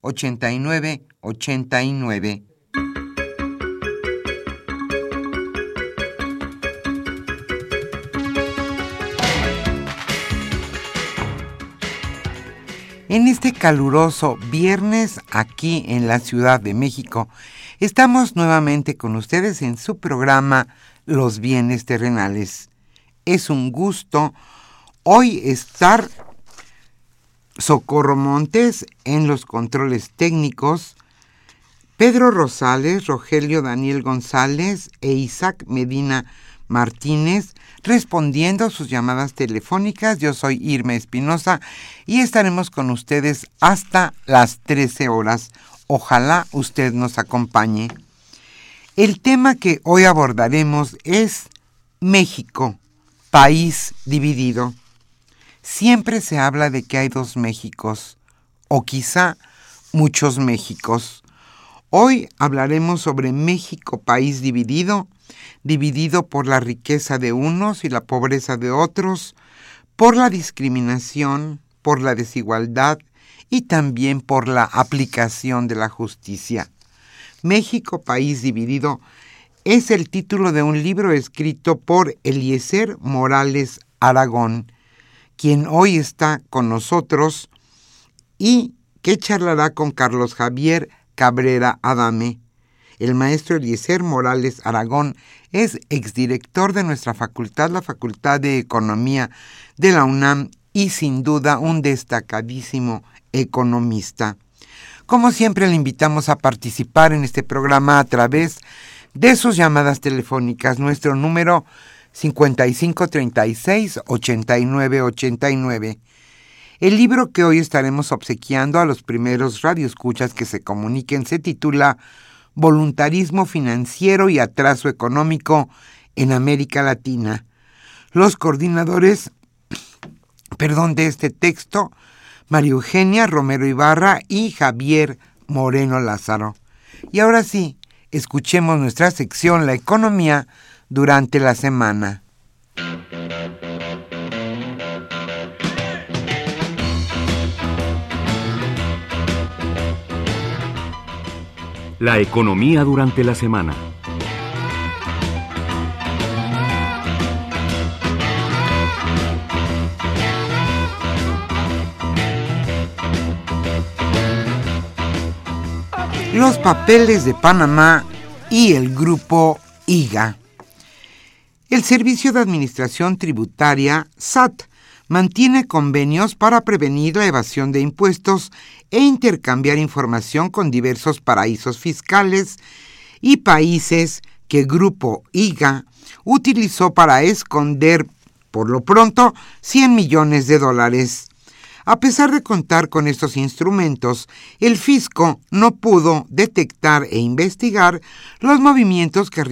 89 89. En este caluroso viernes aquí en la Ciudad de México, estamos nuevamente con ustedes en su programa Los bienes terrenales. Es un gusto hoy estar Socorro Montes en los controles técnicos, Pedro Rosales, Rogelio Daniel González e Isaac Medina Martínez respondiendo a sus llamadas telefónicas. Yo soy Irma Espinosa y estaremos con ustedes hasta las 13 horas. Ojalá usted nos acompañe. El tema que hoy abordaremos es México, país dividido. Siempre se habla de que hay dos Méxicos, o quizá muchos Méxicos. Hoy hablaremos sobre México, país dividido, dividido por la riqueza de unos y la pobreza de otros, por la discriminación, por la desigualdad y también por la aplicación de la justicia. México, país dividido, es el título de un libro escrito por Eliezer Morales Aragón, quien hoy está con nosotros y que charlará con Carlos Javier Cabrera Adame. El maestro Eliezer Morales Aragón es exdirector de nuestra facultad, la Facultad de Economía de la UNAM y sin duda un destacadísimo economista. Como siempre le invitamos a participar en este programa a través de sus llamadas telefónicas. Nuestro número 5536 8989. El libro que hoy estaremos obsequiando a los primeros radioescuchas que se comuniquen se titula Voluntarismo financiero y atraso económico en América Latina. Los coordinadores, perdón, de este texto, María Eugenia Romero Ibarra y Javier Moreno Lázaro. Y ahora sí, escuchemos nuestra sección La economía durante la semana. La economía durante la semana. Los papeles de Panamá y el grupo IGA. El Servicio de Administración Tributaria, SAT, mantiene convenios para prevenir la evasión de impuestos e intercambiar información con diversos paraísos fiscales y países que Grupo IGA utilizó para esconder, por lo pronto, 100 millones de dólares. A pesar de contar con estos instrumentos, el fisco no pudo detectar e investigar los movimientos que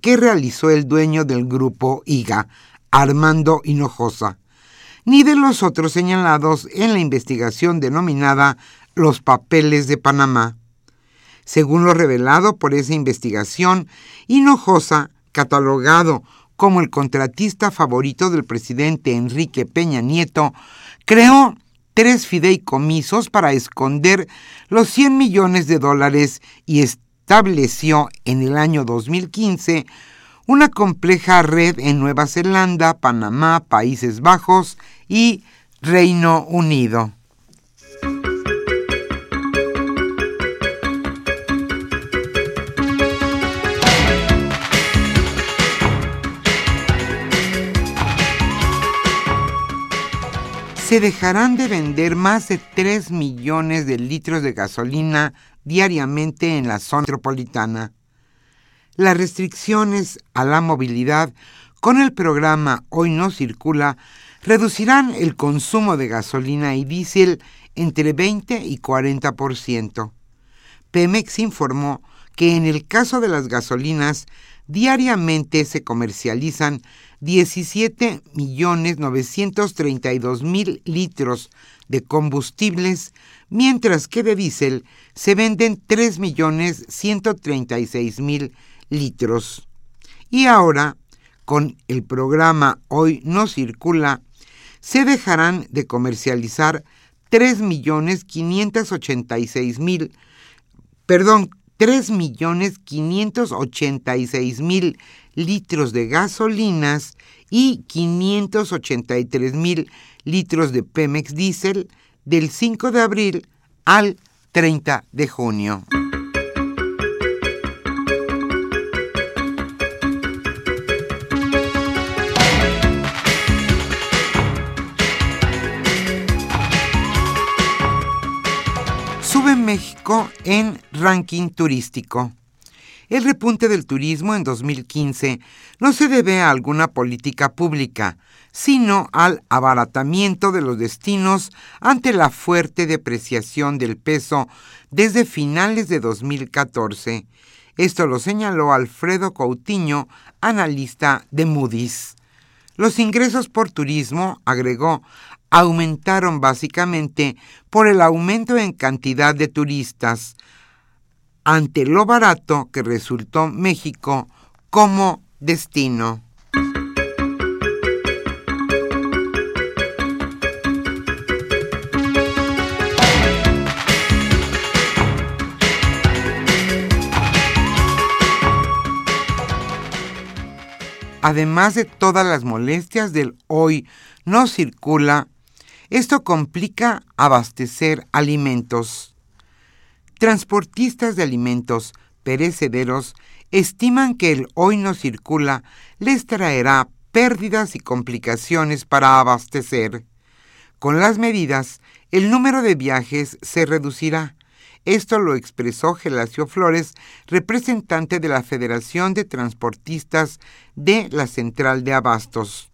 que realizó el dueño del grupo IGA, Armando Hinojosa, ni de los otros señalados en la investigación denominada Los Papeles de Panamá. Según lo revelado por esa investigación, Hinojosa, catalogado como el contratista favorito del presidente Enrique Peña Nieto, creó tres fideicomisos para esconder los 100 millones de dólares y estableció en el año 2015 una compleja red en Nueva Zelanda, Panamá, Países Bajos y Reino Unido. se dejarán de vender más de 3 millones de litros de gasolina diariamente en la zona metropolitana. Las restricciones a la movilidad con el programa Hoy no circula reducirán el consumo de gasolina y diésel entre 20 y 40%. Pemex informó que en el caso de las gasolinas diariamente se comercializan 17.932.000 litros de combustibles, mientras que de diésel se venden 3.136.000 litros. Y ahora, con el programa Hoy no circula, se dejarán de comercializar 3.586.000, perdón, 3.586.000 litros de gasolinas y 583 mil litros de Pemex Diesel del 5 de abril al 30 de junio. Sube México en ranking turístico. El repunte del turismo en 2015 no se debe a alguna política pública, sino al abaratamiento de los destinos ante la fuerte depreciación del peso desde finales de 2014. Esto lo señaló Alfredo Coutinho, analista de Moody's. Los ingresos por turismo, agregó, aumentaron básicamente por el aumento en cantidad de turistas, ante lo barato que resultó México como destino. Además de todas las molestias del hoy no circula, esto complica abastecer alimentos. Transportistas de alimentos perecederos estiman que el hoy no circula les traerá pérdidas y complicaciones para abastecer. Con las medidas, el número de viajes se reducirá. Esto lo expresó Gelacio Flores, representante de la Federación de Transportistas de la Central de Abastos.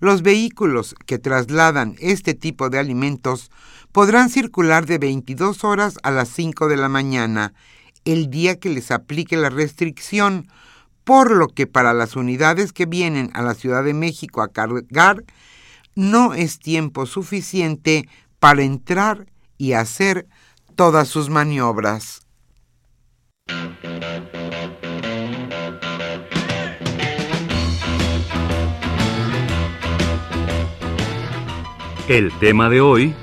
Los vehículos que trasladan este tipo de alimentos podrán circular de 22 horas a las 5 de la mañana, el día que les aplique la restricción, por lo que para las unidades que vienen a la Ciudad de México a cargar, no es tiempo suficiente para entrar y hacer todas sus maniobras. El tema de hoy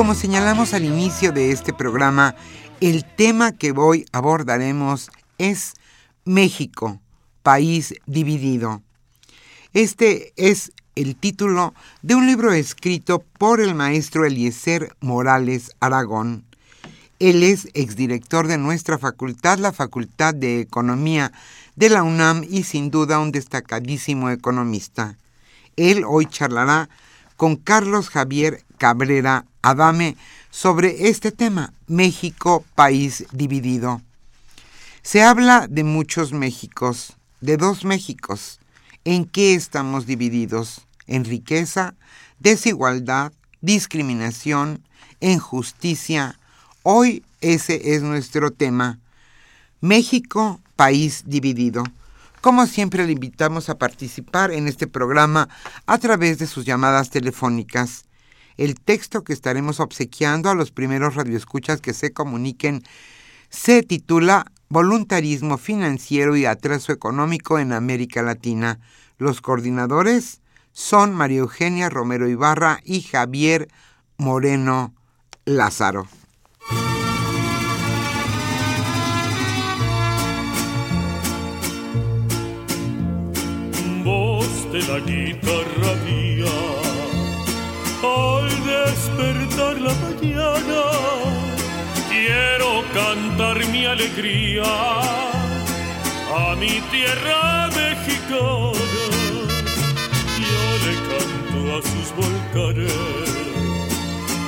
Como señalamos al inicio de este programa, el tema que hoy abordaremos es México, país dividido. Este es el título de un libro escrito por el maestro Eliezer Morales Aragón. Él es exdirector de nuestra facultad, la Facultad de Economía de la UNAM y sin duda un destacadísimo economista. Él hoy charlará con Carlos Javier Cabrera Adame sobre este tema, México, país dividido. Se habla de muchos Méxicos, de dos Méxicos. ¿En qué estamos divididos? ¿En riqueza, desigualdad, discriminación, injusticia? Hoy ese es nuestro tema. México, país dividido. Como siempre, le invitamos a participar en este programa a través de sus llamadas telefónicas. El texto que estaremos obsequiando a los primeros radioescuchas que se comuniquen se titula Voluntarismo financiero y atraso económico en América Latina. Los coordinadores son María Eugenia Romero Ibarra y Javier Moreno Lázaro. Voz de la guitarra la mañana, quiero cantar mi alegría a mi tierra mexicana. Yo le canto a sus volcanes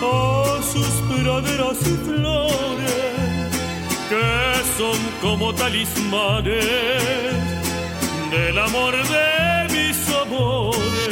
a sus praderas y flores que son como talismanes del amor de mis amores.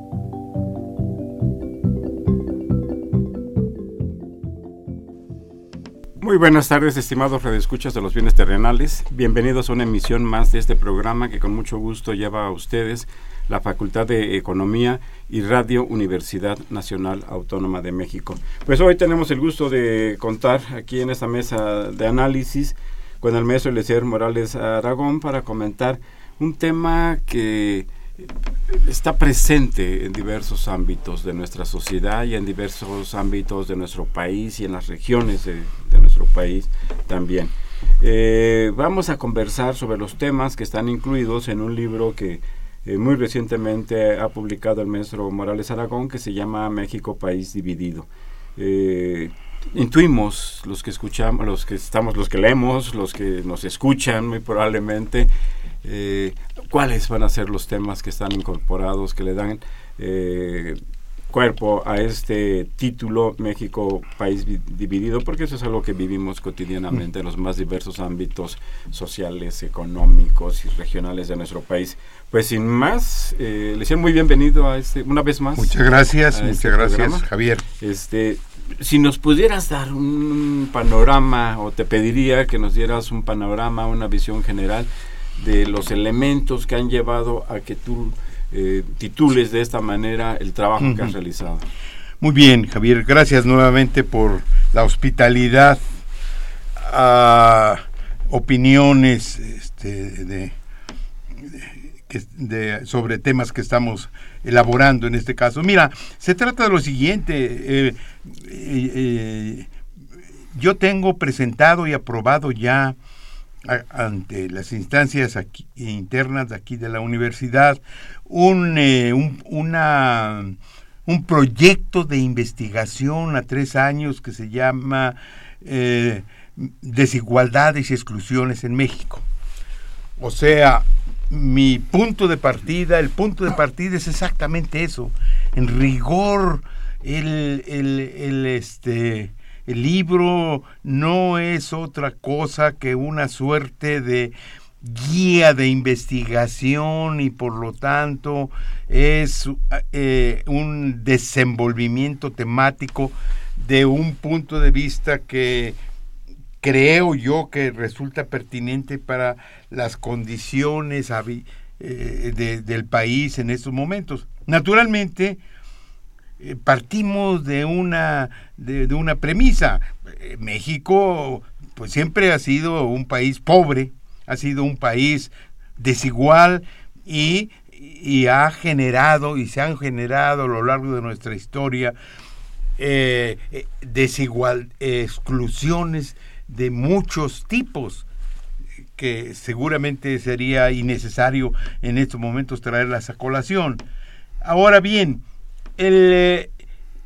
Muy buenas tardes, estimados redescuchas de los bienes terrenales. Bienvenidos a una emisión más de este programa que con mucho gusto lleva a ustedes la Facultad de Economía y Radio Universidad Nacional Autónoma de México. Pues hoy tenemos el gusto de contar aquí en esta mesa de análisis con el maestro Eliezer Morales Aragón para comentar un tema que está presente en diversos ámbitos de nuestra sociedad y en diversos ámbitos de nuestro país y en las regiones de, nuestro país también. Eh, vamos a conversar sobre los temas que están incluidos en un libro que eh, muy recientemente ha publicado el maestro Morales Aragón que se llama México País Dividido. Eh, intuimos los que escuchamos, los que estamos, los que leemos, los que nos escuchan muy probablemente, eh, cuáles van a ser los temas que están incorporados, que le dan eh, cuerpo a este título México País Dividido, porque eso es algo que vivimos cotidianamente en los más diversos ámbitos sociales, económicos y regionales de nuestro país. Pues sin más, eh, le muy bienvenido a este, una vez más. Muchas gracias, muchas este gracias, Javier. Este, si nos pudieras dar un panorama, o te pediría que nos dieras un panorama, una visión general de los elementos que han llevado a que tú eh, titules de esta manera el trabajo que has realizado. Muy bien, Javier, gracias nuevamente por la hospitalidad a opiniones este, de, de, sobre temas que estamos elaborando en este caso. Mira, se trata de lo siguiente. Eh, eh, yo tengo presentado y aprobado ya ante las instancias internas de aquí de la universidad un, eh, un, un proyecto de investigación a tres años que se llama eh, Desigualdades y Exclusiones en México. O sea, mi punto de partida, el punto de partida es exactamente eso. En rigor, el, el, el este, el libro no es otra cosa que una suerte de guía de investigación y por lo tanto es eh, un desenvolvimiento temático de un punto de vista que, creo yo que resulta pertinente para las condiciones eh, del país en estos momentos. Naturalmente, eh, partimos de una, de, una premisa. Eh, México pues siempre ha sido un país pobre, ha sido un país desigual y, y ha generado y se han generado a lo largo de nuestra historia desigual, exclusiones de muchos tipos que seguramente sería innecesario en estos momentos traerlas a colación. Ahora bien, el,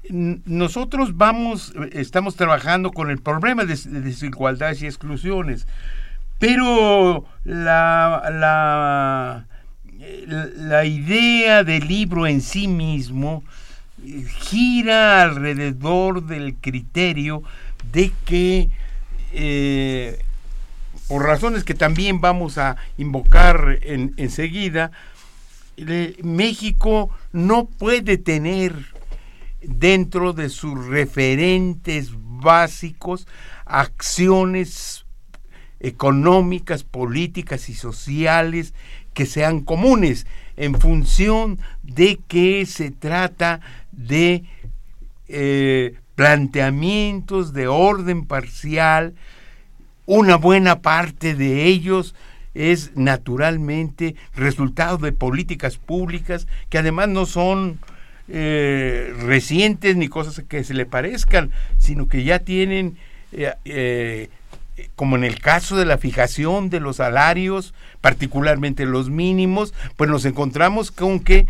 nosotros vamos, estamos trabajando con el problema de, desigualdades y exclusiones, pero la, la, la idea del libro en sí mismo gira alrededor del criterio de que eh, por razones que también vamos a invocar enseguida, México no puede tener dentro de sus referentes básicos acciones económicas, políticas y sociales que sean comunes en función de que se trata de eh, planteamientos de orden parcial, una buena parte de ellos es naturalmente resultado de políticas públicas que además no son eh, recientes ni cosas que se le parezcan, sino que ya tienen, eh, eh, como en el caso de la fijación de los salarios, particularmente los mínimos, pues nos encontramos con que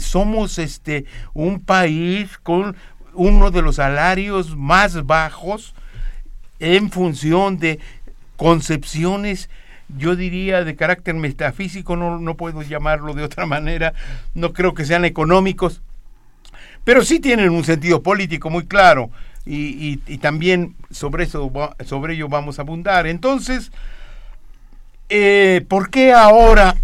somos este un país con uno de los salarios más bajos en función de concepciones yo diría de carácter metafísico, no, no puedo llamarlo de otra manera, no creo que sean económicos, pero sí tienen un sentido político muy claro y, también sobre, eso, sobre ello vamos a abundar. Entonces, eh, ¿por qué ahora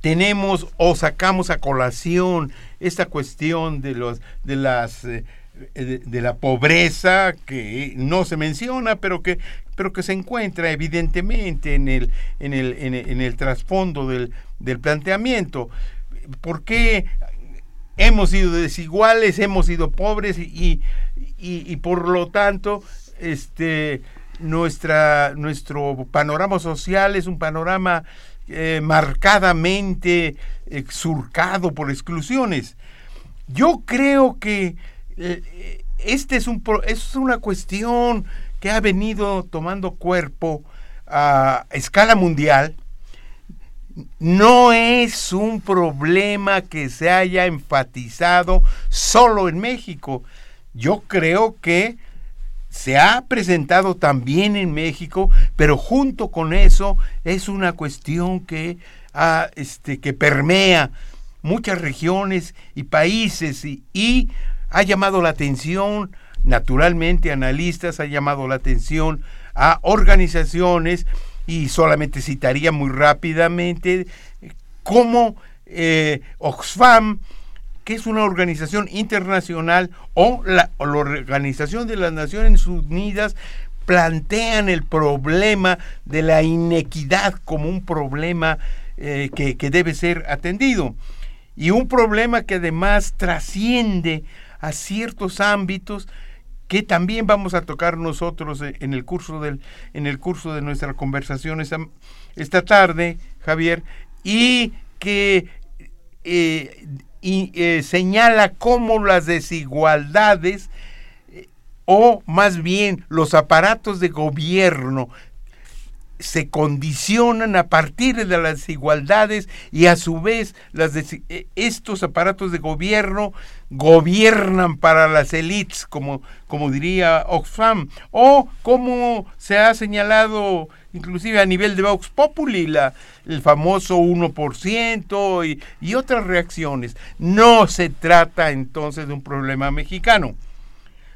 tenemos o sacamos a colación esta cuestión de, los, de las... Eh, de, la pobreza que no se menciona, pero que, pero que se encuentra evidentemente en el, en el, en el, trasfondo del, del, planteamiento. ¿Por qué hemos sido desiguales, hemos sido pobres y, y, por lo tanto este, nuestra, nuestro panorama social es un panorama eh, marcadamente surcado por exclusiones. Yo creo que eh, este es, un, es una cuestión que ha venido tomando cuerpo a escala mundial. No es un problema que se haya enfatizado solo en México. Yo creo que se ha presentado también en México, pero junto con eso es una cuestión que, este, que permea muchas regiones y países y, ha llamado la atención, naturalmente, analistas, ha llamado la atención a organizaciones y solamente citaría muy rápidamente como eh, Oxfam, que es una organización internacional, o la, Organización de las Naciones Unidas, plantean el problema de la inequidad como un problema eh, que, que, debe ser atendido. Y un problema que además trasciende a ciertos ámbitos que también vamos a tocar nosotros en el curso, del, en el curso de nuestra conversación esta, esta tarde, Javier, y que eh, eh, señala cómo las desigualdades eh, o más bien los aparatos de gobierno se condicionan a partir de las desigualdades y a su vez e, estos aparatos de gobierno gobiernan para las élites, como, como diría Oxfam, o como se ha señalado inclusive a nivel de Vox Populi, la, el famoso 1% y, y otras reacciones. No se trata entonces de un problema mexicano,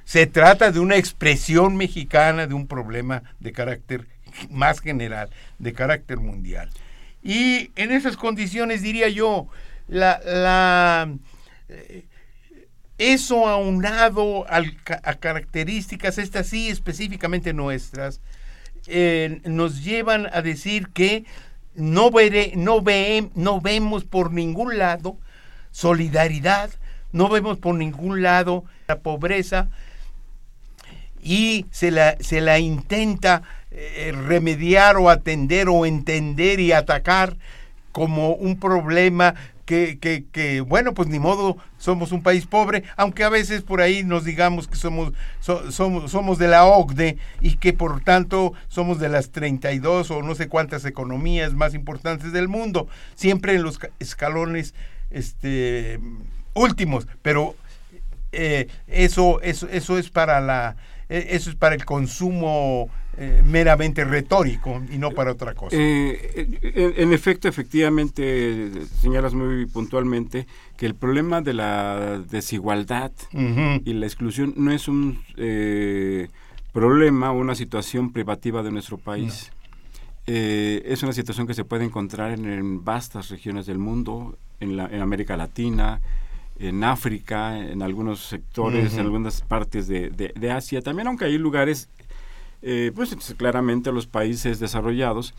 se trata de una expresión mexicana de un problema de carácter más general, de carácter mundial. Y en esas condiciones diría yo, la, la, eh, eso aunado a características, estas sí específicamente nuestras, eh, nos llevan a decir que no, veré, no, ve, no vemos por ningún lado solidaridad, no vemos por ningún lado la pobreza y se la, se la intenta eh, remediar o atender o entender y atacar como un problema que, bueno, pues ni modo, somos un país pobre, aunque a veces por ahí nos digamos que somos, somos, somos de la OCDE y que por tanto somos de las 32 o no sé cuántas economías más importantes del mundo, siempre en los escalones este, últimos, pero eh, eso, eso, eso es para la e, eso es para el consumo eh, meramente retórico y no para otra cosa. Eh, en, efecto, efectivamente, señalas muy puntualmente que el problema de la desigualdad y la exclusión no es un eh, problema o una situación privativa de nuestro país. es una situación que se puede encontrar en, vastas regiones del mundo, en, la, en América Latina, en África, en algunos sectores, en algunas partes de, de, Asia, también aunque hay lugares, eh, pues claramente los países desarrollados,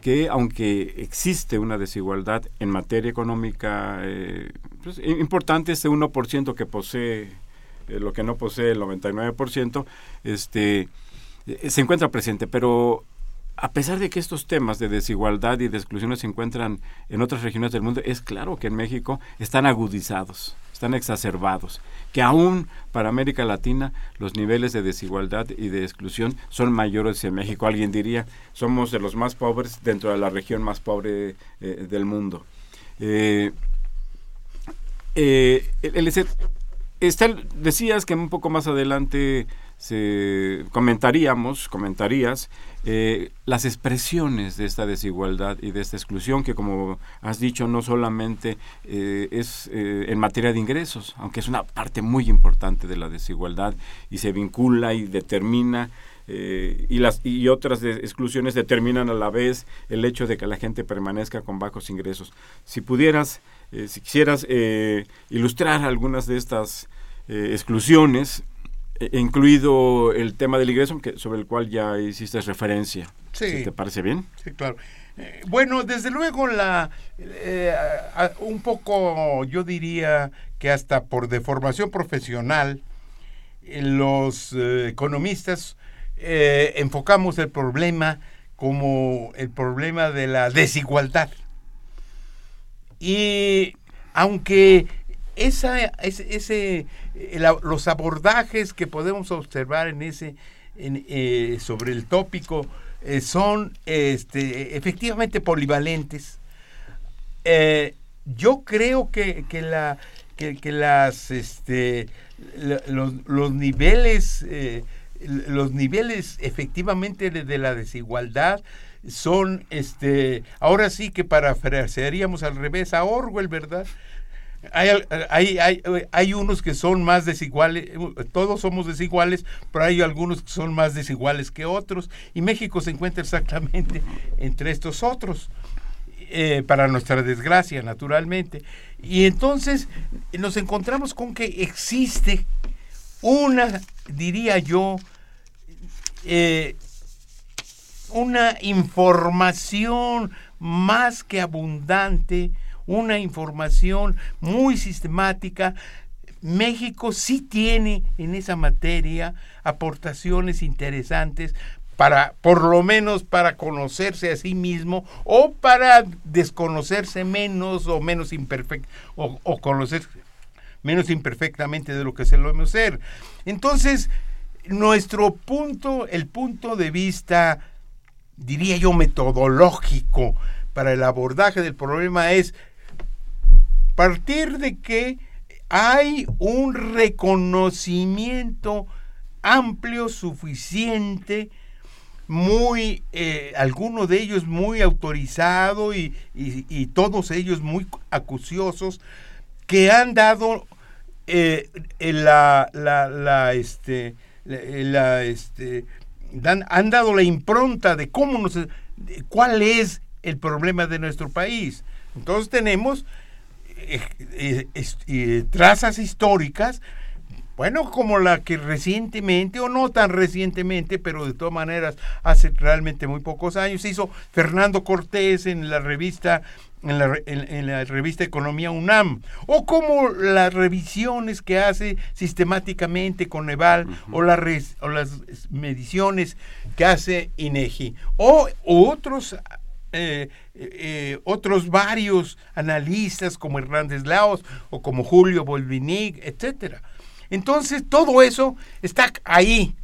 que aunque existe una desigualdad en materia económica eh, pues, importante, ese 1% que posee eh, lo que no posee el 99%, este, se encuentra presente, pero a pesar de que estos temas de desigualdad y de exclusión se encuentran en otras regiones del mundo, es claro que en México están agudizados, están exacerbados, que aún para América Latina los niveles de desigualdad y de exclusión son mayores en México. Alguien diría, somos de los más pobres dentro de la región más pobre eh, del mundo. Eh, eh, decías que un poco más adelante se comentaríamos, comentarías eh, las expresiones de esta desigualdad y de esta exclusión que como has dicho no solamente eh, es eh, en materia de ingresos, aunque es una parte muy importante de la desigualdad y se vincula y determina y las y otras exclusiones determinan a la vez el hecho de que la gente permanezca con bajos ingresos. Si pudieras, si quisieras ilustrar algunas de estas exclusiones incluido el tema del ingreso que, sobre el cual ya hiciste referencia. Sí. ¿Te parece bien? Sí, claro. Eh, bueno, desde luego la eh, un poco yo diría que hasta por deformación profesional eh, los economistas enfocamos el problema como el problema de la desigualdad. Y aunque esa, ese, eh, los abordajes que podemos observar en ese, eh, sobre el tópico eh, son este, efectivamente polivalentes. yo creo que, que la, que, las, este, los, los niveles, los niveles efectivamente de, la desigualdad son, este, ahora sí que parafrasearíamos al revés a Orwell, ¿verdad? Hay, hay, hay, hay, unos que son más desiguales, todos somos desiguales, pero hay algunos que son más desiguales que otros, y México se encuentra exactamente entre estos otros, eh, para nuestra desgracia, naturalmente. Y entonces nos encontramos con que existe una, diría yo, eh, una información más que abundante, una información muy sistemática. México sí tiene en esa materia aportaciones interesantes para, por lo menos para conocerse a sí mismo o para desconocerse menos o menos imperfecto o, conocerse menos imperfectamente de lo que se lo debe hacer. Entonces, nuestro punto, el punto de vista, diría yo, metodológico para el abordaje del problema es partir de que hay un reconocimiento amplio, suficiente, muy, eh, algunos de ellos muy autorizado y, todos ellos muy acuciosos, que han dado la, han dado la impronta de cómo nos, cuál es el problema de nuestro país. Entonces tenemos trazas históricas bueno, como la que recientemente, o no tan recientemente, pero de todas maneras hace realmente muy pocos años, hizo Fernando Cortés en la revista en la, en, la, revista Economía UNAM, o como las revisiones que hace sistemáticamente Coneval, o, la o las mediciones que hace INEGI, o otros eh, eh, otros varios analistas como Hernández Laos o como Julio Bolvinic, etcétera. Entonces, todo eso está ahí.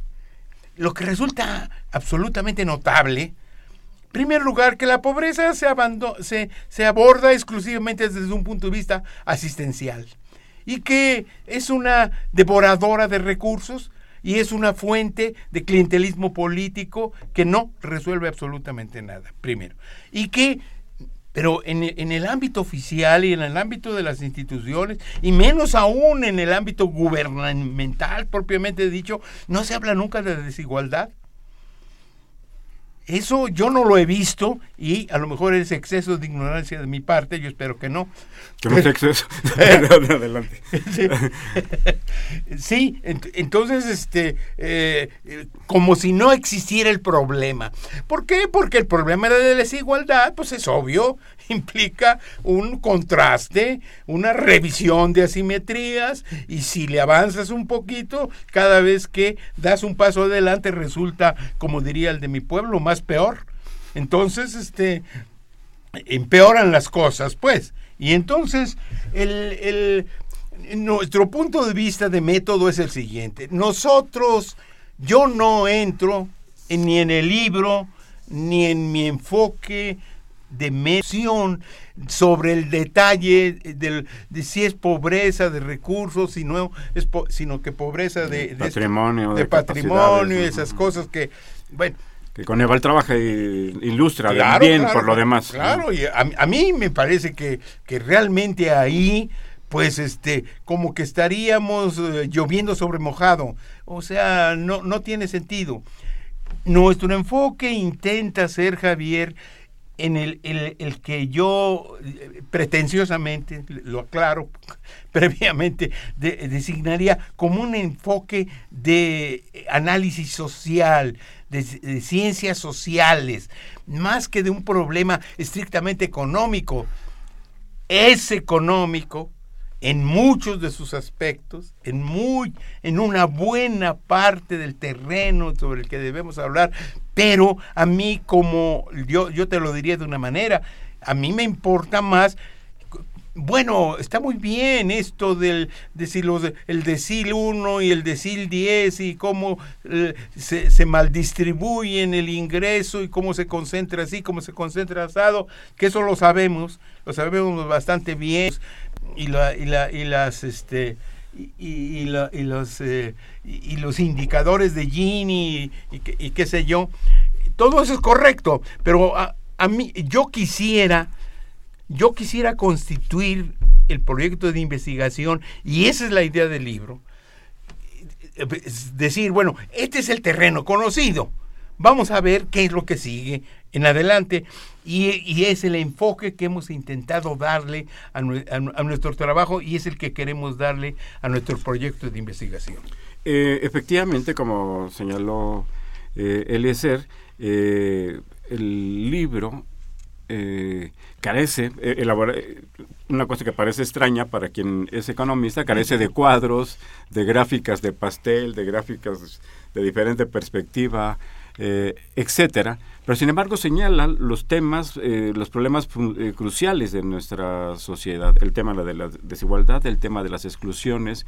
Lo que resulta absolutamente notable, en primer lugar, que la pobreza se, aborda exclusivamente desde un punto de vista asistencial y que es una devoradora de recursos y es una fuente de clientelismo político que no resuelve absolutamente nada, primero. Y que pero en, el ámbito oficial y en el ámbito de las instituciones, y menos aún en el ámbito gubernamental propiamente dicho, no se habla nunca de desigualdad. Eso yo no lo he visto y a lo mejor es exceso de ignorancia de mi parte, yo espero que no. Que no sea exceso. Adelante. sí, entonces, este, eh, como si no existiera el problema. ¿Por qué? Porque el problema de la desigualdad, pues es obvio, implica un contraste, una revisión de asimetrías y si le avanzas un poquito, cada vez que das un paso adelante resulta, como diría el de mi pueblo, más peor. Entonces, este, empeoran las cosas, pues. Y entonces, el, nuestro punto de vista de método es el siguiente. Nosotros, yo no entro ni en el libro, ni en mi enfoque de mención sobre el detalle de si es pobreza de recursos, sino, es sino que pobreza de, patrimonio, de, patrimonio y esas cosas que, bueno, que Coneval trabaja y ilustra bien por lo demás. Claro, y a, mí me parece que, que realmente ahí pues este como que estaríamos eh, lloviendo sobre mojado o sea no no tiene sentido. Nuestro enfoque intenta ser Javier en el, el, que yo eh, pretenciosamente, lo aclaro previamente, designaría como un enfoque de análisis social, de, ciencias sociales, más que de un problema estrictamente económico. Es económico en muchos de sus aspectos, en muy, en una buena parte del terreno sobre el que debemos hablar, pero a mí como yo, yo te lo diría de una manera, a mí me importa más bueno, está muy bien esto del el decil 1 y el decil 10 y cómo eh, se, se maldistribuyen el ingreso y cómo se concentra así, cómo se concentra asado, que eso lo sabemos, lo sabemos bastante bien. Y, la, y, la, y las este y, los eh, y, los indicadores de Gini y, y, qué sé yo todo eso es correcto pero a, a mí yo quisiera yo quisiera constituir el proyecto de investigación, y esa es la idea del libro, es decir, bueno, este es el terreno conocido, vamos a ver qué es lo que sigue en adelante, y, es el enfoque que hemos intentado darle a, nuestro trabajo y es el que queremos darle a nuestro proyecto de investigación. Eh, efectivamente, como señaló eh, Eliezer, eh, el libro eh, carece, eh, eh, una cosa que parece extraña para quien es economista, carece de cuadros, de gráficas de pastel, de gráficas de diferente perspectiva, eh, etcétera. Pero sin embargo señala los temas, los problemas cruciales de nuestra sociedad, el tema de la desigualdad, el tema de las exclusiones,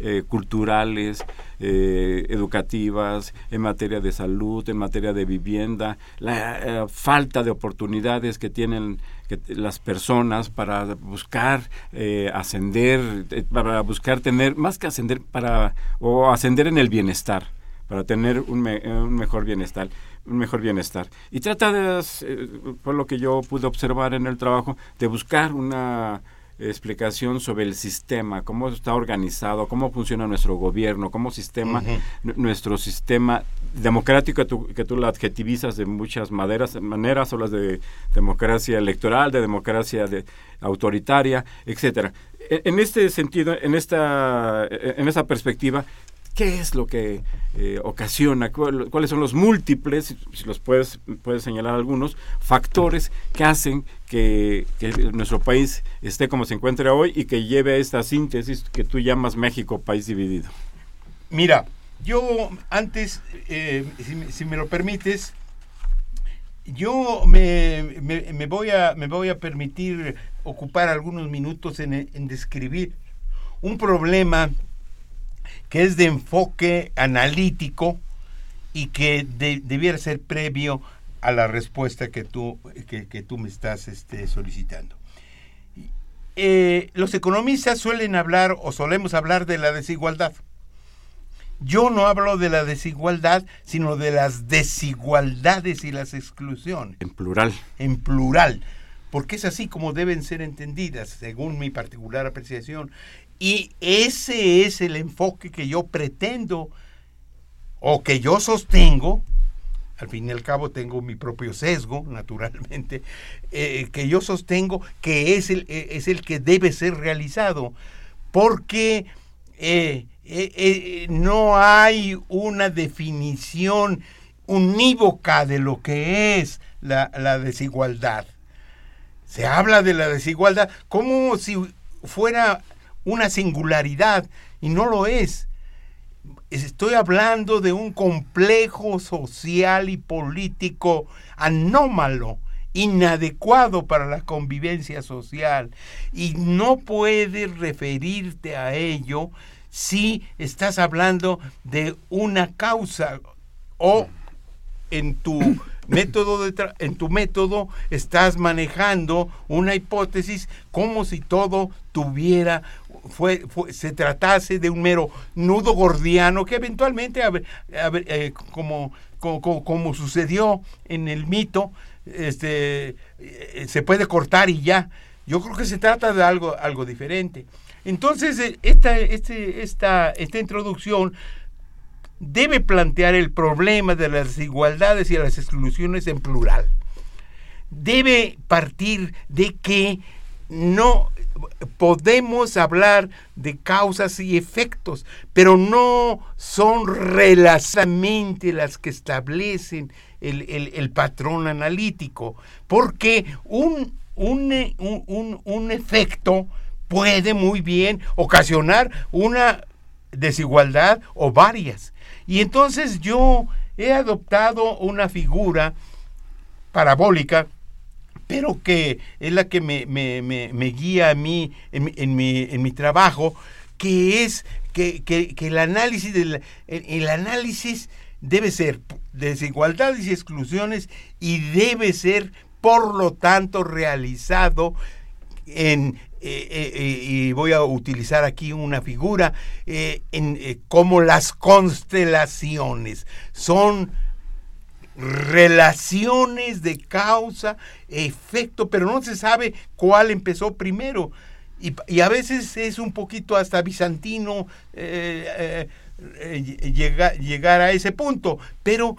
eh, culturales, eh, educativas, en materia de salud, en materia de vivienda, la eh, falta de oportunidades que tienen las personas para buscar ascender, para buscar tener, más que ascender, para, o ascender en el bienestar para tener un, un, mejor bienestar un mejor bienestar. Y trata de por lo que yo pude observar en el trabajo de buscar una explicación sobre el sistema, cómo está organizado, cómo funciona nuestro gobierno, cómo sistema, nuestro sistema democrático, que tú, que tú lo adjetivizas de muchas maneras, maneras, hablas de democracia electoral, de democracia de, autoritaria, etcétera. En, en este sentido, en esta, en esta perspectiva, ¿Qué es lo que eh, ocasiona? ¿Cuáles son los múltiples, si los puedes, puedes señalar algunos, factores que hacen que, nuestro país esté como se encuentra hoy y que lleve a esta síntesis que tú llamas México país dividido? Mira, yo antes, eh, si, me lo permites, yo me, me, voy a, me voy a permitir ocupar algunos minutos en describir un problema que es de enfoque analítico y que debiera ser previo a la respuesta que tú, que, tú me estás este, solicitando. Eh, los economistas suelen hablar o solemos hablar de la desigualdad. Yo no hablo de la desigualdad, sino de las desigualdades y las exclusiones. En plural. En plural, porque es así como deben ser entendidas, según mi particular apreciación. Y ese es el enfoque que yo pretendo o que yo sostengo, al fin y al cabo tengo mi propio sesgo, naturalmente, eh, que yo sostengo que es el, eh, es el que debe ser realizado, porque eh, no hay una definición unívoca de lo que es la, la desigualdad. Se habla de la desigualdad como si fuera una singularidad y no lo es. Estoy hablando de un complejo social y político anómalo, inadecuado para la convivencia social y no puedes referirte a ello si estás hablando de una causa o en tu método de en tu método estás manejando una hipótesis como si todo tuviera fue, se tratase de un mero nudo gordiano que eventualmente, eh, como, como, sucedió en el mito, este, eh, se puede cortar y ya. Yo creo que se trata de algo, algo diferente. Entonces, eh, esta, este, esta, esta introducción debe plantear el problema de las desigualdades y las exclusiones en plural. Debe partir de que no podemos hablar de causas y efectos, pero no son relacionadamente las que establecen el, patrón analítico, porque un, un, un efecto puede muy bien ocasionar una desigualdad o varias. Y entonces yo he adoptado una figura parabólica pero que es la que me, me, me, guía a mí en, mi, en mi trabajo, que es que, que, que el análisis del, el, análisis debe ser desigualdades y exclusiones y debe ser por lo tanto realizado en eh, eh, eh, y voy a utilizar aquí una figura en, como las constelaciones. Son relaciones de causa, efecto, pero no se sabe cuál empezó primero. Y, a veces es un poquito hasta bizantino eh, eh, llegar a ese punto, pero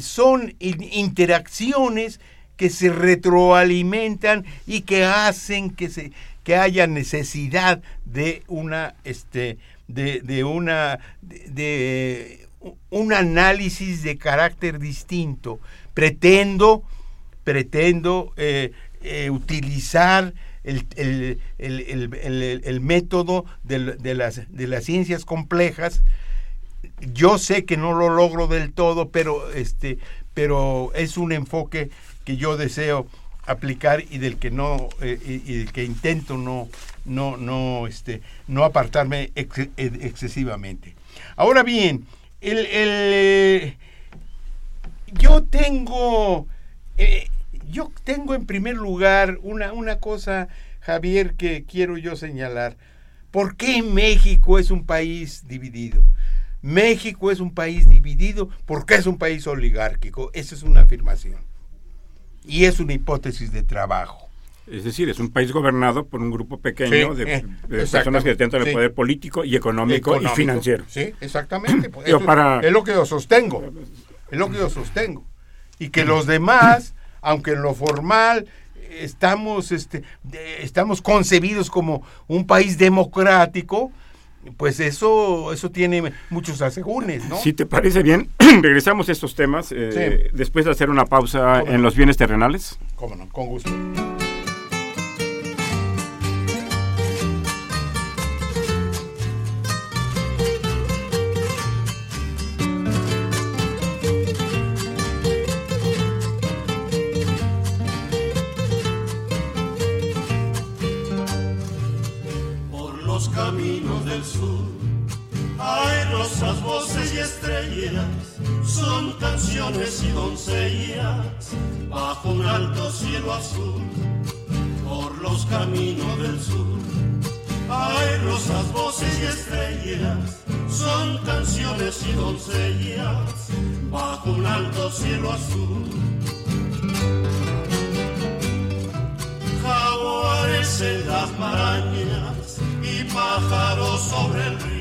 son interacciones que se retroalimentan y que hacen que se que haya necesidad de una este de, de una de un análisis de carácter distinto. Pretendo, pretendo eh, eh, utilizar el, método de, las, de las ciencias complejas. Yo sé que no lo logro del todo, pero, este, pero es un enfoque que yo deseo aplicar y del que no eh, y, del que intento no no no este no apartarme excesivamente ahora bien el, yo tengo, eh, yo tengo en primer lugar una, una cosa, Javier, que quiero yo señalar. ¿Por qué México es un país dividido? México es un país dividido porque es un país oligárquico. Esa es una afirmación. Y es una hipótesis de trabajo. Es decir, es un país gobernado por un grupo pequeño Sí, de, eh, de personas que detentan el sí. poder político y económico, Económico. y financiero. Sí, exactamente. Digo, eso para- Es lo que yo sostengo. Es lo que yo sostengo. Y que los demás, aunque en lo formal estamos, este, estamos concebidos como un país democrático, pues eso, eso tiene muchos asegúnes, ¿no? Si te parece bien, regresamos a estos temas eh, Sí. después de hacer una pausa ¿Cómo en no? los bienes terrenales. Cómo no, con gusto. Son canciones y doncellas, bajo un alto cielo azul. Por los caminos del sur. Hay rosas, voces y estrellas, son canciones y doncellas, bajo un alto cielo azul. jaguares en las marañas y pájaros sobre el río.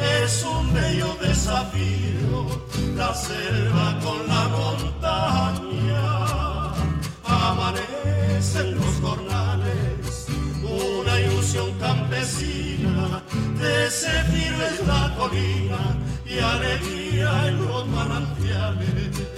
Es un bello desafío la selva con la montaña. Amanecen los jornales, una ilusión campesina. De la colina y alegría en los manantiales.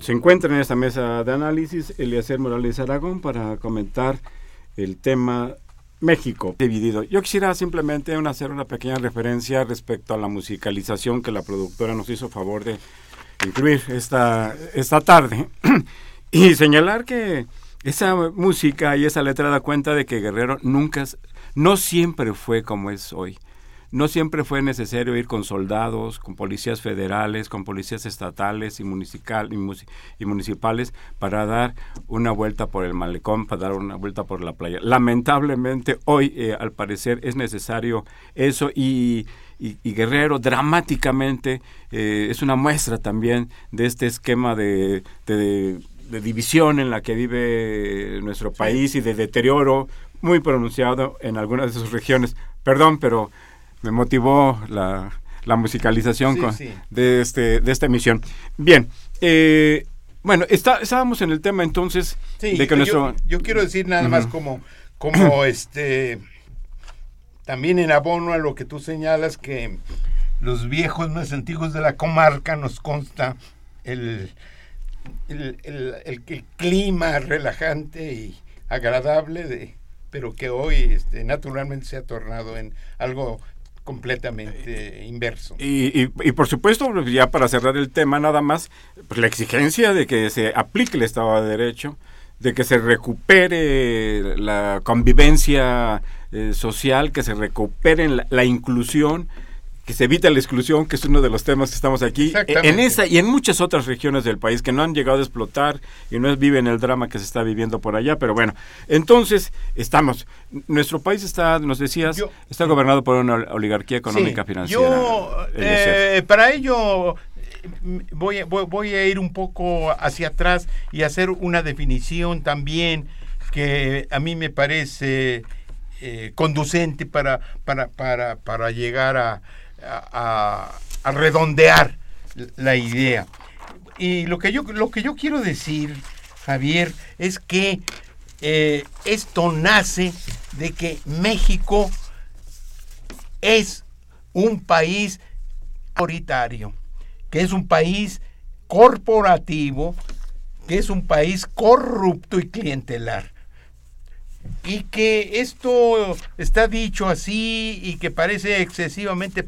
se encuentra en esta mesa de análisis Eliezer Morales Aragón para comentar el tema México dividido. Yo quisiera simplemente hacer una pequeña referencia respecto a la musicalización que la productora nos hizo favor de incluir esta, esta tarde y señalar que esa música y esa letra da cuenta de que Guerrero nunca, no siempre fue como es hoy. No siempre fue necesario ir con soldados, con policías federales, con policías estatales y, municipal, y, municipales para dar una vuelta por el malecón, para dar una vuelta por la playa. Lamentablemente hoy, eh, al parecer, es necesario eso y, y- y Guerrero dramáticamente eh, es una muestra también de este esquema de, de- de división en la que vive nuestro país y de deterioro muy pronunciado en algunas de sus regiones. Perdón, pero me motivó la, la musicalización Sí, con- sí. De, este, de esta emisión. Bien, eh, bueno, está, estábamos en el tema entonces Sí, de que yo, nuestro... yo quiero decir nada más como, como este, también en abono a lo que tú señalas que los viejos más antiguos de la comarca nos consta el, el, el- el- el clima relajante y agradable, de, pero que hoy este, naturalmente se ha tornado en algo completamente inverso. Y, y- y por supuesto, pues, ya para cerrar el tema nada más, pues la exigencia de que se aplique el Estado de Derecho, de que se recupere la convivencia eh, social, que se recupere la, la inclusión, que se evite la exclusión, que es uno de los temas que estamos aquí, Exactamente. en esa y en muchas otras regiones del país que no han llegado a explotar y no viven el drama que se está viviendo por allá, pero bueno, entonces estamos, nuestro país está, nos decías, Yo- está gobernado por una oligarquía económica Sí, financiera. Yo, eh, para ello, voy, a- voy, voy a ir un poco hacia atrás y hacer una definición también que a mí me parece eh, conducente para, para, para, para llegar a, a- redondear la idea. Y lo que yo, lo que yo quiero decir, Javier, es que eh, esto nace de que México es un país autoritario, que es un país corporativo que es un país corrupto y clientelar. Y que esto está dicho así y que parece excesivamente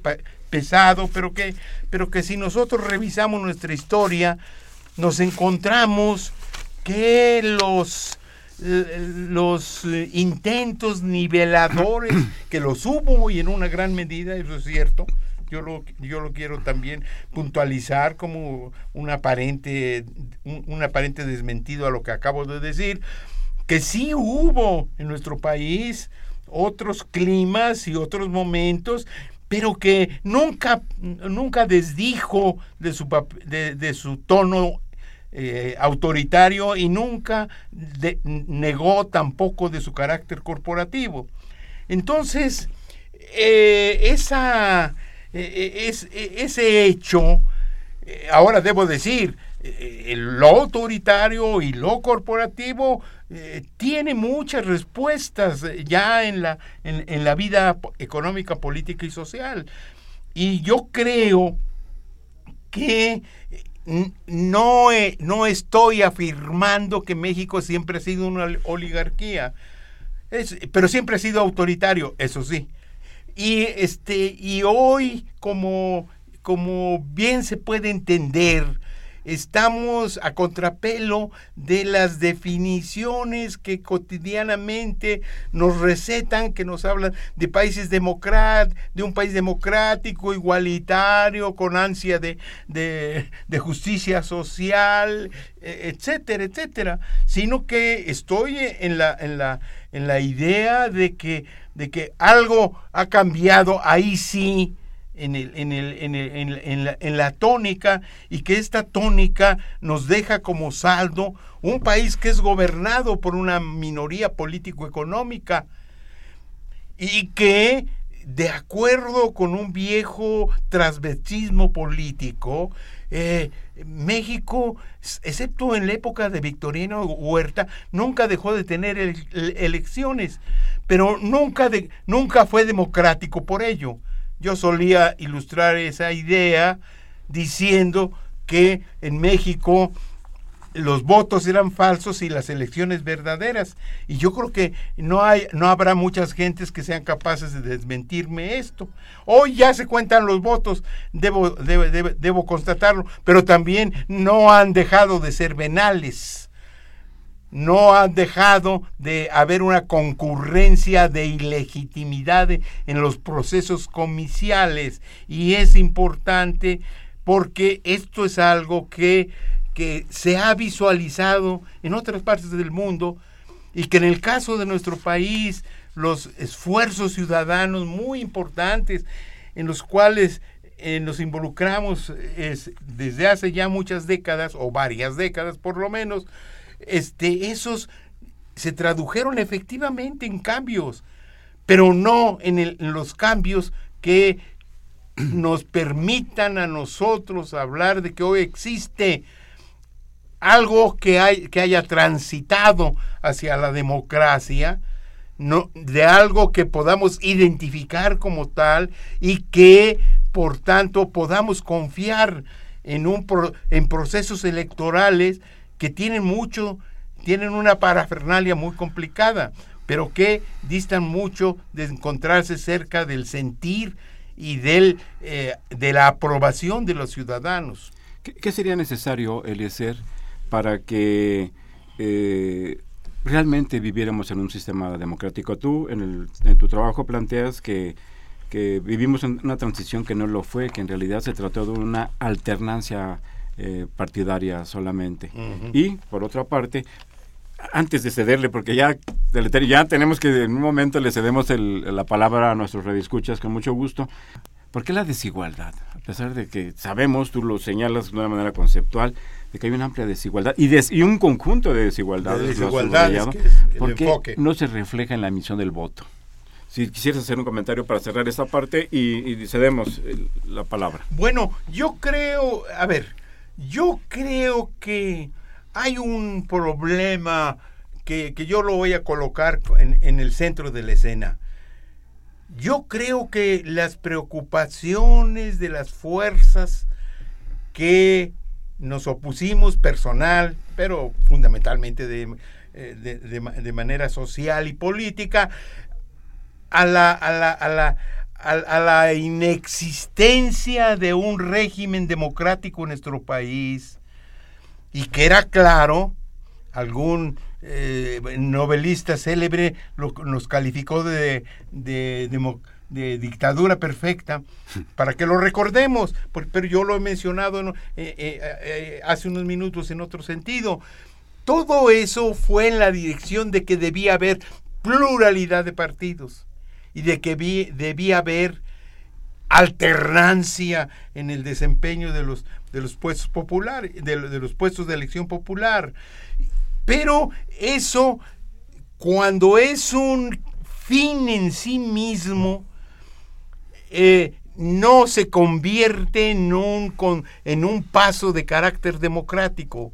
pesado, pero que, pero que si nosotros revisamos nuestra historia, nos encontramos que los, los intentos niveladores, que los hubo y en una gran medida, eso es cierto, yo lo, yo lo quiero también puntualizar como un aparente, un, aparente desmentido a lo que acabo de decir, que sí hubo en nuestro país otros climas y otros momentos, pero que nunca, nunca desdijo de su, de, su tono eh, autoritario y nunca negó tampoco de su carácter corporativo. Entonces, eh, e, e, e, ese hecho, eh, ahora debo decir, lo autoritario y lo corporativo eh, tiene muchas respuestas ya en la, en, la vida económica, política y social. Y yo creo que no, no estoy afirmando que México siempre ha sido una oligarquía, pero siempre ha sido autoritario, eso sí. Y, este, y hoy, como, como bien se puede entender, estamos a contrapelo de las definiciones que cotidianamente nos recetan, que nos hablan de países democráticos, de un país democrático, igualitario, con ansia de, de, de, justicia social, e, etcétera, etcétera, sino que estoy en la, en la, en la idea de que de que algo ha cambiado ahí sí en, la tónica y que esta tónica nos deja como saldo un país que es gobernado por una minoría político-económica y que de acuerdo con un viejo transvestismo político, eh, México, excepto en la época de Victoriano Huerta, nunca dejó de tener elecciones, pero nunca, de, nunca fue democrático por ello. Yo solía ilustrar esa idea diciendo que en México los votos eran falsos y las elecciones verdaderas. Y yo creo que no, hay, no habrá muchas gentes que sean capaces de desmentirme esto. Hoy ya se cuentan los votos, debo, debo, constatarlo, pero también no han dejado de ser venales. No han dejado de haber una concurrencia de ilegitimidad en los procesos comiciales. Y es importante porque esto es algo que que se ha visualizado en otras partes del mundo y que en el caso de nuestro país los esfuerzos ciudadanos muy importantes en los cuales eh, nos involucramos desde hace ya muchas décadas o varias décadas por lo menos, este, esos se tradujeron efectivamente en cambios, pero no en, los cambios que nos permitan a nosotros hablar de que hoy existe algo que, hay, que haya transitado hacia la democracia, no, de algo que podamos identificar como tal y que por tanto podamos confiar en, un en procesos electorales que tienen mucho, tienen una parafernalia muy complicada, pero que distan mucho de encontrarse cerca del sentir y del, eh, de la aprobación de los ciudadanos. ¿Qué, sería necesario, Eliezer? para que eh, realmente viviéramos en un sistema democrático. Tú en, el, en tu trabajo planteas que, que, vivimos en una transición que no lo fue, que en realidad se trató de una alternancia eh, partidaria solamente. Y, por otra parte, antes de cederle, porque ya, ya tenemos que en un momento le cedemos el, la palabra a nuestros rediscuchas con mucho gusto. ¿Por qué la desigualdad? A pesar de que sabemos, tú lo señalas de una manera conceptual, de que hay una amplia desigualdad y, y un conjunto de desigualdades, de desigualdades porque no se refleja en la emisión del voto. Si quisieras hacer un comentario para cerrar esta parte y, cedemos la palabra. Bueno, yo creo, a ver, yo creo que hay un problema que, yo lo voy a colocar en, en el centro de la escena. Yo creo que las preocupaciones de las fuerzas que nos opusimos personal pero fundamentalmente de, eh, de, de, manera social y política, a la, a la, a la, a, la inexistencia de un régimen democrático en nuestro país y que era claro, algún eh, novelista célebre nos calificó de, de, dictadura perfecta, para que lo recordemos, pero yo lo he mencionado eh, hace unos minutos en otro sentido. Todo eso fue en la dirección de que debía haber pluralidad de partidos y de que debía haber alternancia en el desempeño de los, de los puestos populares, de, los puestos de elección popular. Pero eso, cuando es un fin en sí mismo, eh, no se convierte en un, en un paso de carácter democrático.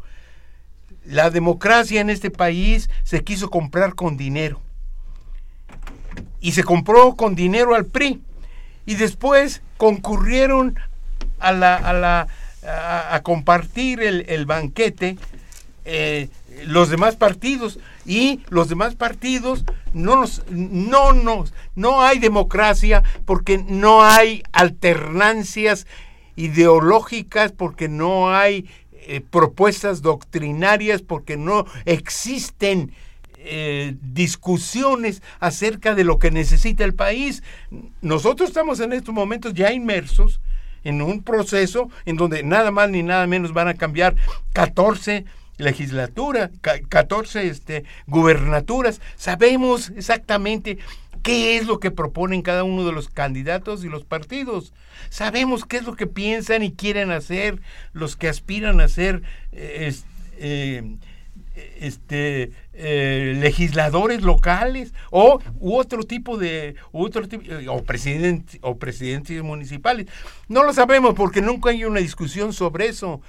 La democracia en este país se quiso comprar con dinero. Y se compró con dinero al PRI. Y después concurrieron a, la, a, compartir el, banquete eh, los demás partidos. Y los demás partidos no nos, no nos, no hay democracia porque no hay alternancias ideológicas, porque no hay eh, propuestas doctrinarias porque no existen eh, discusiones acerca de lo que necesita el país. Nosotros estamos en estos momentos ya inmersos en un proceso en donde nada más ni nada menos van a cambiar 14 legislaturas, 14 este, gubernaturas. Sabemos exactamente qué es lo que proponen cada uno de los candidatos y los partidos. Sabemos qué es lo que piensan y quieren hacer los que aspiran a ser eh, eh, este, eh, legisladores locales o u otro tipo de otro tipo, o presidentes o presidentes municipales. No lo sabemos porque nunca hay una discusión sobre eso.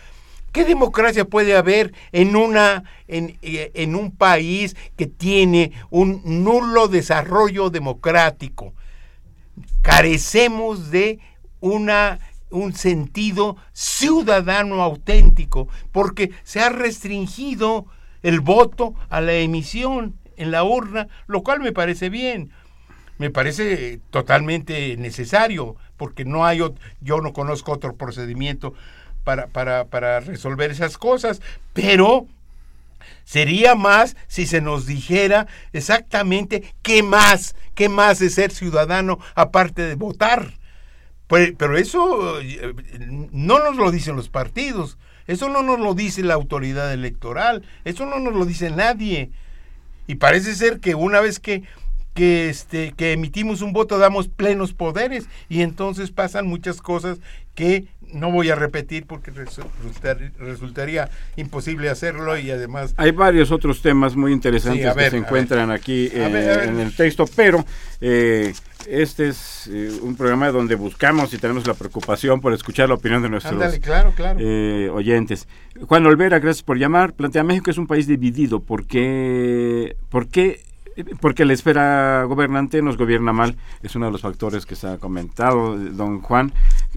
¿Qué democracia puede haber en, una, en, en un país que tiene un nulo desarrollo democrático? Carecemos de una un sentido ciudadano auténtico, porque se ha restringido el voto a la emisión en la urna, lo cual me parece bien, me parece totalmente necesario, porque no hay, yo no conozco otro procedimiento para, para, para resolver esas cosas, pero sería más si se nos dijera exactamente qué más, qué más es ser ciudadano aparte de votar. Pues, pero eso eh, no nos lo dicen los partidos, eso no nos lo dice la autoridad electoral, eso no nos lo dice nadie. Y parece ser que una vez que que, este, que emitimos un voto damos plenos poderes y entonces pasan muchas cosas que no voy a repetir porque resultaría imposible hacerlo y además... Hay varios otros temas muy interesantes que se encuentran aquí eh, en el texto, pero eh, este es eh, un programa donde buscamos y tenemos la preocupación por escuchar la opinión de nuestros oyentes. Juan Olvera, gracias por llamar. Plantea México es un país dividido. ¿Por qué, por qué porque la esfera gobernante nos gobierna mal, es uno de los factores que se ha comentado, don Juan.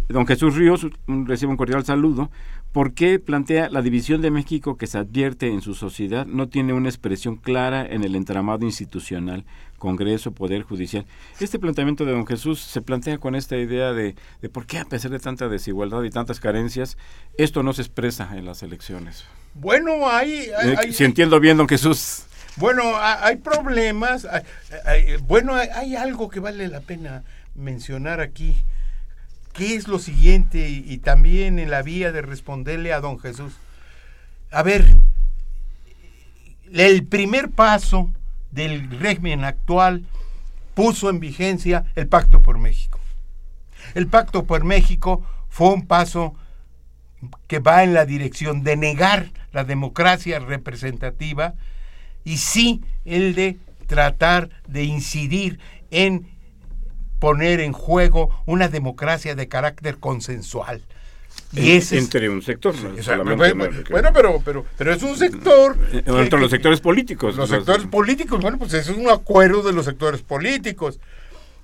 Don Jesús Ríos recibe un cordial saludo. ¿Por qué plantea la división de México que se advierte en su sociedad no tiene una expresión clara en el entramado institucional, Congreso, Poder Judicial? Este planteamiento de don Jesús se plantea con esta idea de, de por qué a pesar de tanta desigualdad y tantas carencias, esto no se expresa en las elecciones. Bueno, hay... hay si entiendo bien, don Jesús. Bueno, hay problemas. bueno, hay algo que vale la pena mencionar aquí, que es lo siguiente y, también en la vía de responderle a don Jesús. A ver, el primer paso del régimen actual puso en vigencia el Pacto por México. El Pacto por México fue un paso que va en la dirección de negar la democracia representativa y sí el de tratar de incidir en poner en juego una democracia de carácter consensual. Y ese entre un sector. bueno, pero, pero, pero es un sector. Eh, entre los sectores políticos. Los, sectores políticos, bueno, pues es un acuerdo de los sectores políticos.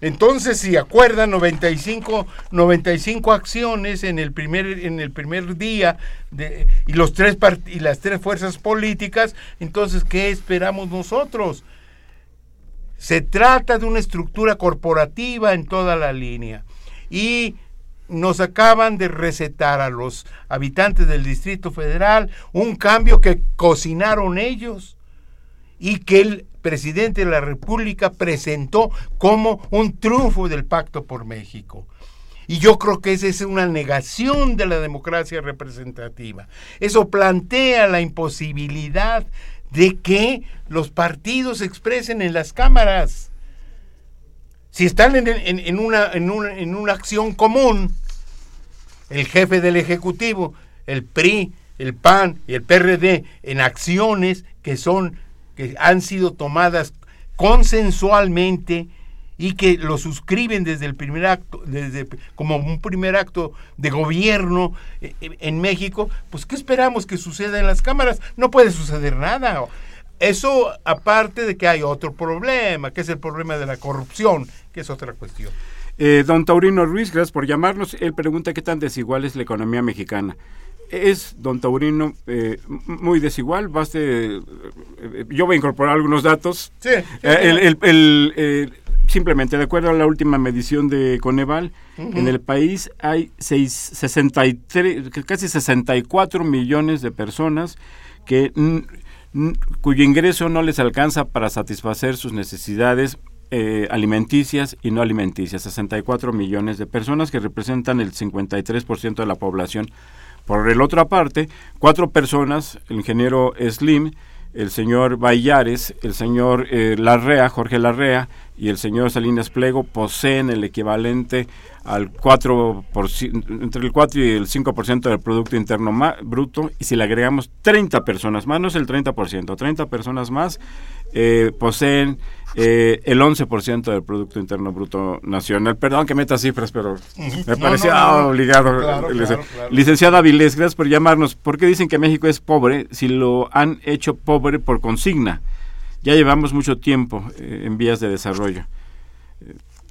Entonces, si acuerdan, 95, 95 acciones en el primer, en el primer día de, y, los tres y las tres fuerzas políticas, entonces, ¿qué esperamos nosotros? Se trata de una estructura corporativa en toda la línea. Y nos acaban de recetar a los habitantes del Distrito Federal un cambio que cocinaron ellos y que el presidente de la República presentó como un triunfo del Pacto por México. Y yo creo que esa es una negación de la democracia representativa. Eso plantea la imposibilidad de que los partidos se expresen en las cámaras. Si están en, una, en, una, en una acción común, el jefe del Ejecutivo, el PRI, el PAN y el PRD, en acciones que son que han sido tomadas consensualmente y que lo suscriben desde el primer acto, desde como un primer acto de gobierno eh, eh, en México, pues ¿qué esperamos que suceda en las cámaras? No puede suceder nada. Eso aparte de que hay otro problema, que es el problema de la corrupción, que es otra cuestión. Eh, don Taurino Ruiz, gracias por llamarnos. Él pregunta qué tan desigual es la economía mexicana es, don Taurino, eh, muy desigual. Baste, eh, yo voy a incorporar algunos datos. Sí. Eh, simplemente, de acuerdo a la última medición de Coneval, en el país hay 63, casi 64 millones de personas que cuyo ingreso no les alcanza para satisfacer sus necesidades alimenticias y no alimenticias. 64 millones de personas que representan el 53% de la población por el otra parte, cuatro personas, el ingeniero Slim, el señor Bayares, el señor eh, Larrea, Jorge Larrea y el señor Salinas Plego poseen el equivalente al 4 entre el 4 y el 5% del producto interno bruto y si le agregamos 30 personas más, no es el 30%, 30 personas más eh, poseen eh, el 11% del Producto Interno Bruto Nacional. Perdón que meta cifras, pero me parecía obligado. Licenciada Avilés, gracias por llamarnos. ¿Por qué dicen que México es pobre si lo han hecho pobre por consigna? Ya llevamos mucho tiempo eh, en vías de desarrollo.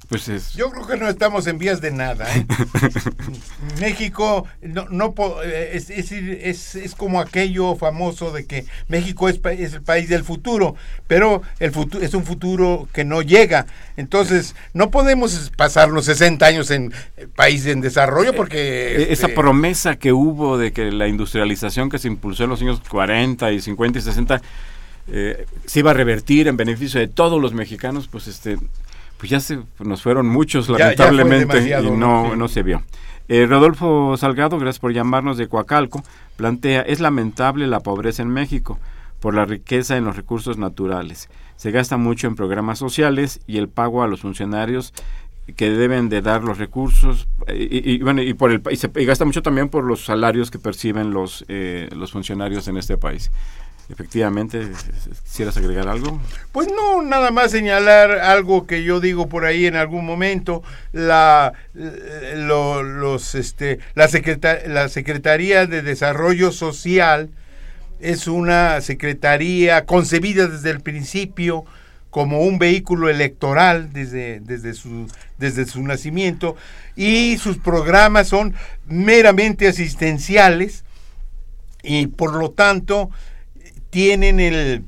Pues Yo creo que no estamos en vías de nada. ¿eh? México no, no eh, es, es, es, como aquello famoso de que México es, es, el país del futuro, pero el futuro es un futuro que no llega. Entonces no podemos pasar los 60 años en país en desarrollo eh, porque esa este, promesa que hubo de que la industrialización que se impulsó en los años 40 y 50 y 60 se iba a revertir en beneficio de todos los mexicanos, pues este pues ya se nos fueron muchos lamentablemente y no, no se vio. Eh, Rodolfo Salgado, gracias por llamarnos de Coacalco, plantea, es lamentable la pobreza en México por la riqueza en los recursos naturales. Se gasta mucho en programas sociales y el pago a los funcionarios que deben de dar los recursos y, bueno y por el y se gasta mucho también por los salarios que perciben los eh, los funcionarios en este país Efectivamente, ¿quisieras agregar algo? Pues no, nada más señalar algo que yo digo por ahí en algún momento, la, los, este, la, la Secretaría de Desarrollo Social es una secretaría concebida desde el principio como un vehículo electoral desde, desde, su, desde su nacimiento y sus programas son meramente asistenciales y por lo tanto tienen el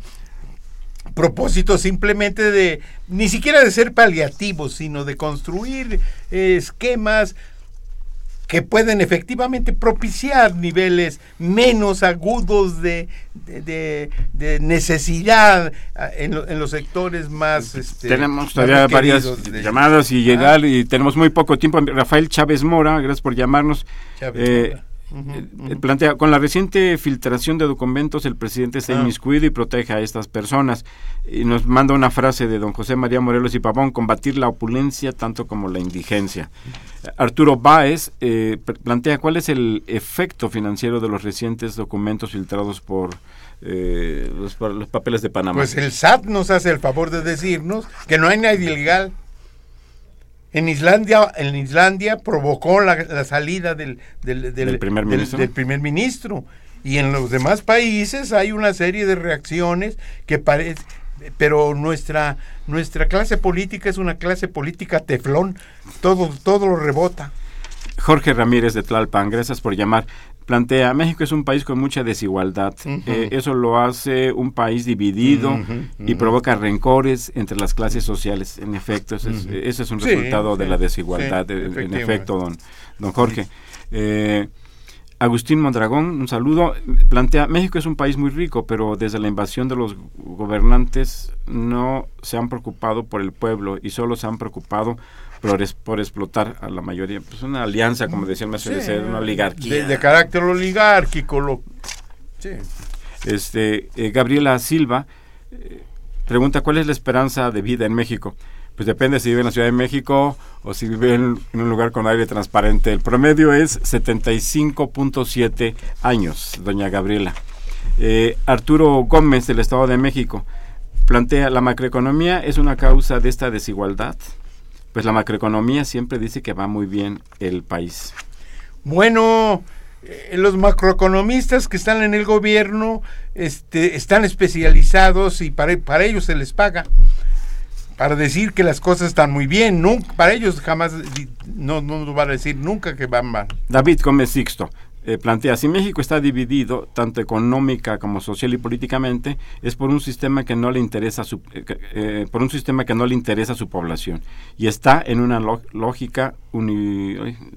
propósito simplemente de, ni siquiera de ser paliativos, sino de construir esquemas que pueden efectivamente propiciar niveles menos agudos de, de, necesidad ah, en, en, los sectores más... Este, tenemos todavía varias llamadas y llegar y tenemos muy poco tiempo. Rafael Chávez Mora, gracias por llamarnos. Eh, eh, plantea, con la reciente filtración de documentos, el presidente se ha ah. inmiscuido y protege a estas personas. Y nos manda una frase de don José María Morelos y Pavón, combatir la opulencia tanto como la indigencia. Arturo Báez eh, plantea cuál es el efecto financiero de los recientes documentos filtrados por eh, los, los, papeles de Panamá. Pues el SAT nos hace el favor de decirnos que no hay nadie ilegal en Islandia, en Islandia provocó la, salida del, del, primer ministro? Y en los demás países hay una serie de reacciones que, pero nuestra nuestra clase política es una clase política teflón, todo todo lo rebota. Jorge Ramírez de Tlalpan, gracias por llamar. Plantea, México es un país con mucha desigualdad. Eh, eso lo hace un país dividido y provoca rencores entre las clases sociales. En efecto, ese, es, un resultado de la desigualdad, en efecto, don, don Jorge. Eh, Agustín Mondragón, un saludo, plantea, México es un país muy rico, pero desde la invasión de los gobernantes no se han preocupado por el pueblo y solo se han preocupado por, por explotar a la mayoría. Pues una alianza, como decía el sí, ser una oligarquía. De, carácter oligárquico. Lo, sí. este, eh, Gabriela Silva eh, pregunta, ¿cuál es la esperanza de vida en México? pues depende si vive en la Ciudad de México o si vive en, un lugar con aire transparente. El promedio es 75.7 años, doña Gabriela. Eh, Arturo Gómez del Estado de México plantea, ¿la macroeconomía es una causa de esta desigualdad? Pues la macroeconomía siempre dice que va muy bien el país. Bueno, eh, los macroeconomistas que están en el gobierno este, están especializados y para, para ellos se les paga para decir que las cosas están muy bien. Nunca, para ellos jamás no, no van a decir nunca que van mal. David Gómez Sixto. Eh, plantea, si México está dividido, tanto económica como social y políticamente, es por un sistema que no le interesa su, eh, eh, por un sistema que no le interesa a su población. Y está en una lógica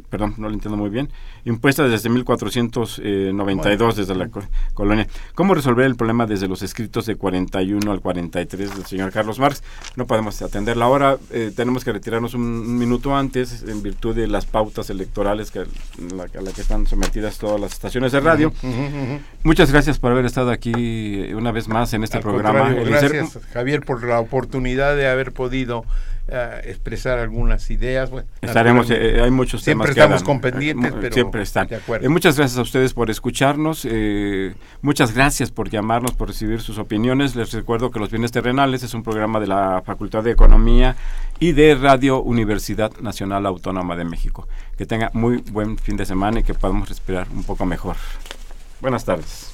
perdón, no lo entiendo muy bien, impuesta desde 1492 desde la colonia. ¿Cómo resolver el problema desde los escritos de 41 al 43 del señor Carlos Marx? No podemos atenderla ahora, tenemos que retirarnos un, minuto antes en virtud de las pautas electorales que, a la que están sometidas todas las estaciones de radio. Muchas gracias por haber estado aquí una vez más en este programa. Gracias, Javier, por la oportunidad de haber podido eh, expresar algunas ideas. Estaremos, eh, hay muchos siempre temas estamos con pendientes, pero siempre están. Eh, muchas gracias a ustedes por escucharnos, muchas gracias por llamarnos, por recibir sus opiniones. Les recuerdo que Los Bienes Terrenales es un programa de la Facultad de Economía y de Radio Universidad Nacional Autónoma de México. Que tenga muy buen fin de semana y que podamos respirar un poco mejor. Buenas tardes.